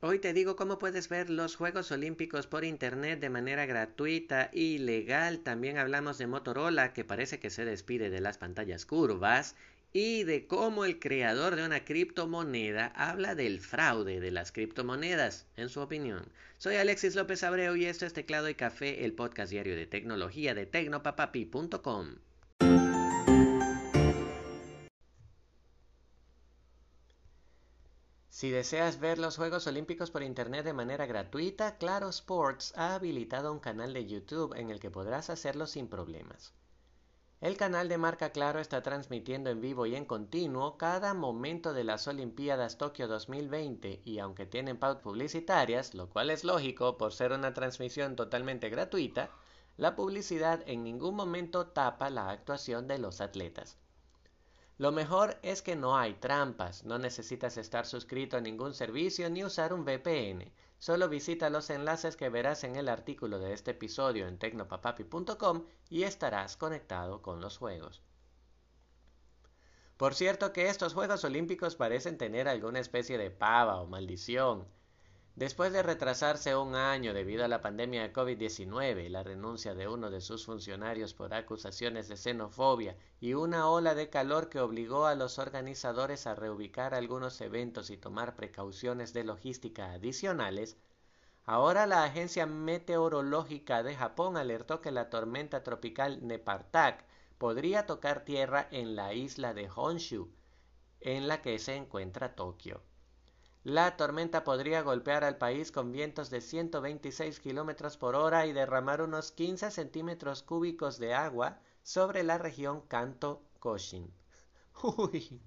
Hoy te digo cómo puedes ver los Juegos Olímpicos por Internet de manera gratuita y legal. También hablamos de Motorola, que parece que se despide de las pantallas curvas, y de cómo el creador de una criptomoneda habla del fraude de las criptomonedas, en su opinión. Soy Alexis López Abreu y esto es Teclado y Café, el podcast diario de tecnología de tecnopapapi.com. Si deseas ver los Juegos Olímpicos por Internet de manera gratuita, Claro Sports ha habilitado un canal de YouTube en el que podrás hacerlo sin problemas. El canal de marca Claro está transmitiendo en vivo y en continuo cada momento de las Olimpiadas Tokio 2020 y aunque tienen pautas publicitarias, lo cual es lógico por ser una transmisión totalmente gratuita, la publicidad en ningún momento tapa la actuación de los atletas. Lo mejor es que no hay trampas, no necesitas estar suscrito a ningún servicio ni usar un VPN. Solo visita los enlaces que verás en el artículo de este episodio en tecnopapapi.com y estarás conectado con los juegos. Por cierto que estos Juegos Olímpicos parecen tener alguna especie de pava o maldición. Después de retrasarse un año debido a la pandemia de COVID-19 y la renuncia de uno de sus funcionarios por acusaciones de xenofobia y una ola de calor que obligó a los organizadores a reubicar algunos eventos y tomar precauciones de logística adicionales, ahora la Agencia Meteorológica de Japón alertó que la tormenta tropical Nepartak podría tocar tierra en la isla de Honshu, en la que se encuentra Tokio. La tormenta podría golpear al país con vientos de 126 kilómetros por hora y derramar unos 15 centímetros cúbicos de agua sobre la región Kanto Koshin. Uy.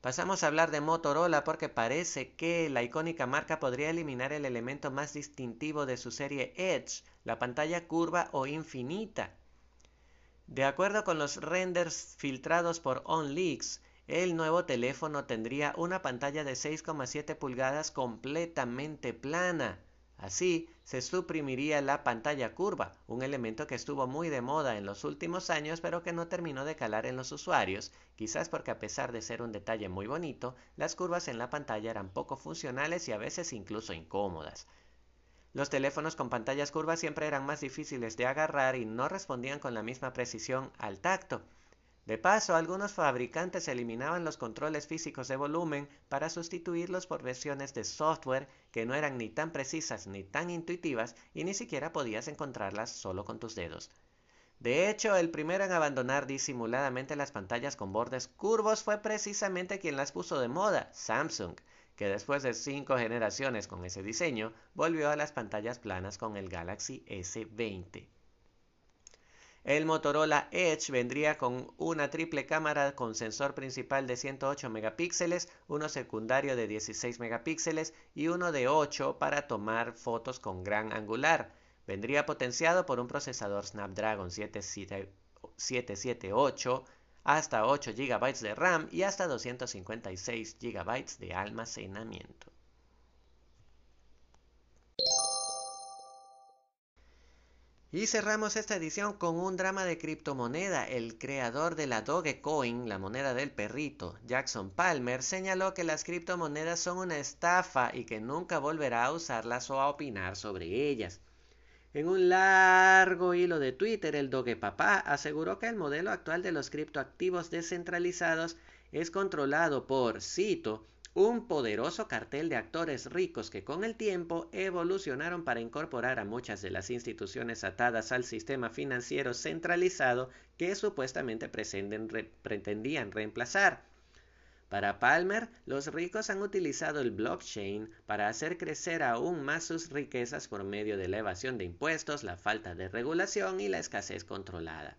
Pasamos a hablar de Motorola porque parece que la icónica marca podría eliminar el elemento más distintivo de su serie Edge, la pantalla curva o infinita. De acuerdo con los renders filtrados por OnLeaks, el nuevo teléfono tendría una pantalla de 6,7 pulgadas completamente plana. Así, se suprimiría la pantalla curva, un elemento que estuvo muy de moda en los últimos años pero que no terminó de calar en los usuarios, quizás porque a pesar de ser un detalle muy bonito, las curvas en la pantalla eran poco funcionales y a veces incluso incómodas. Los teléfonos con pantallas curvas siempre eran más difíciles de agarrar y no respondían con la misma precisión al tacto. De paso, algunos fabricantes eliminaban los controles físicos de volumen para sustituirlos por versiones de software que no eran ni tan precisas ni tan intuitivas y ni siquiera podías encontrarlas solo con tus dedos. De hecho, el primero en abandonar disimuladamente las pantallas con bordes curvos fue precisamente quien las puso de moda, Samsung, que después de cinco generaciones con ese diseño, volvió a las pantallas planas con el Galaxy S20. El Motorola Edge vendría con una triple cámara con sensor principal de 108 megapíxeles, uno secundario de 16 megapíxeles y uno de 8 para tomar fotos con gran angular. Vendría potenciado por un procesador Snapdragon 778 hasta 8 GB de RAM y hasta 256 GB de almacenamiento. Y cerramos esta edición con un drama de criptomoneda. El creador de la Dogecoin, la moneda del perrito, Jackson Palmer, señaló que las criptomonedas son una estafa y que nunca volverá a usarlas o a opinar sobre ellas. En un largo hilo de Twitter, el Doge Papá aseguró que el modelo actual de los criptoactivos descentralizados es controlado por, cito, un poderoso cartel de actores ricos que con el tiempo evolucionaron para incorporar a muchas de las instituciones atadas al sistema financiero centralizado que supuestamente pretendían reemplazar. Para Palmer, los ricos han utilizado el blockchain para hacer crecer aún más sus riquezas por medio de la evasión de impuestos, la falta de regulación y la escasez controlada.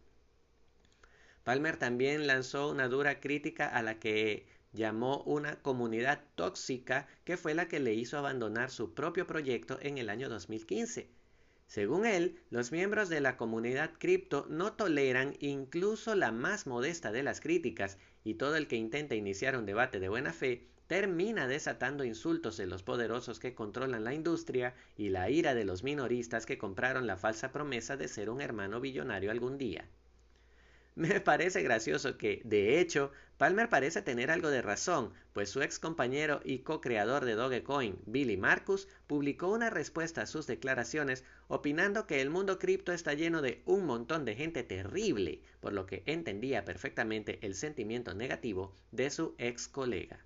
Palmer también lanzó una dura crítica a la que llamó una comunidad tóxica que fue la que le hizo abandonar su propio proyecto en el año 2015. Según él, los miembros de la comunidad cripto no toleran incluso la más modesta de las críticas y todo el que intenta iniciar un debate de buena fe termina desatando insultos de los poderosos que controlan la industria y la ira de los minoristas que compraron la falsa promesa de ser un hermano billonario algún día. Me parece gracioso que, de hecho, Palmer parece tener algo de razón, pues su ex compañero y co-creador de Dogecoin, Billy Marcus, publicó una respuesta a sus declaraciones opinando que el mundo cripto está lleno de un montón de gente terrible, por lo que entendía perfectamente el sentimiento negativo de su ex colega.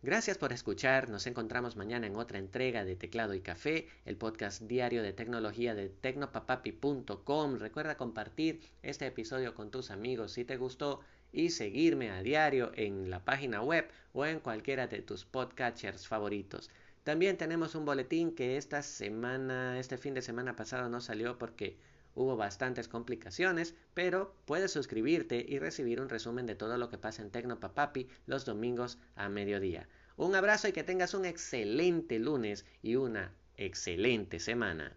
Gracias por escuchar. Nos encontramos mañana en otra entrega de Teclado y Café, el podcast diario de tecnología de tecnopapapi.com. Recuerda compartir este episodio con tus amigos si te gustó y seguirme a diario en la página web o en cualquiera de tus podcatchers favoritos. También tenemos un boletín que esta semana, este fin de semana pasado no salió porque hubo bastantes complicaciones, pero puedes suscribirte y recibir un resumen de todo lo que pasa en Tecnopapapi los domingos a mediodía. Un abrazo y que tengas un excelente lunes y una excelente semana.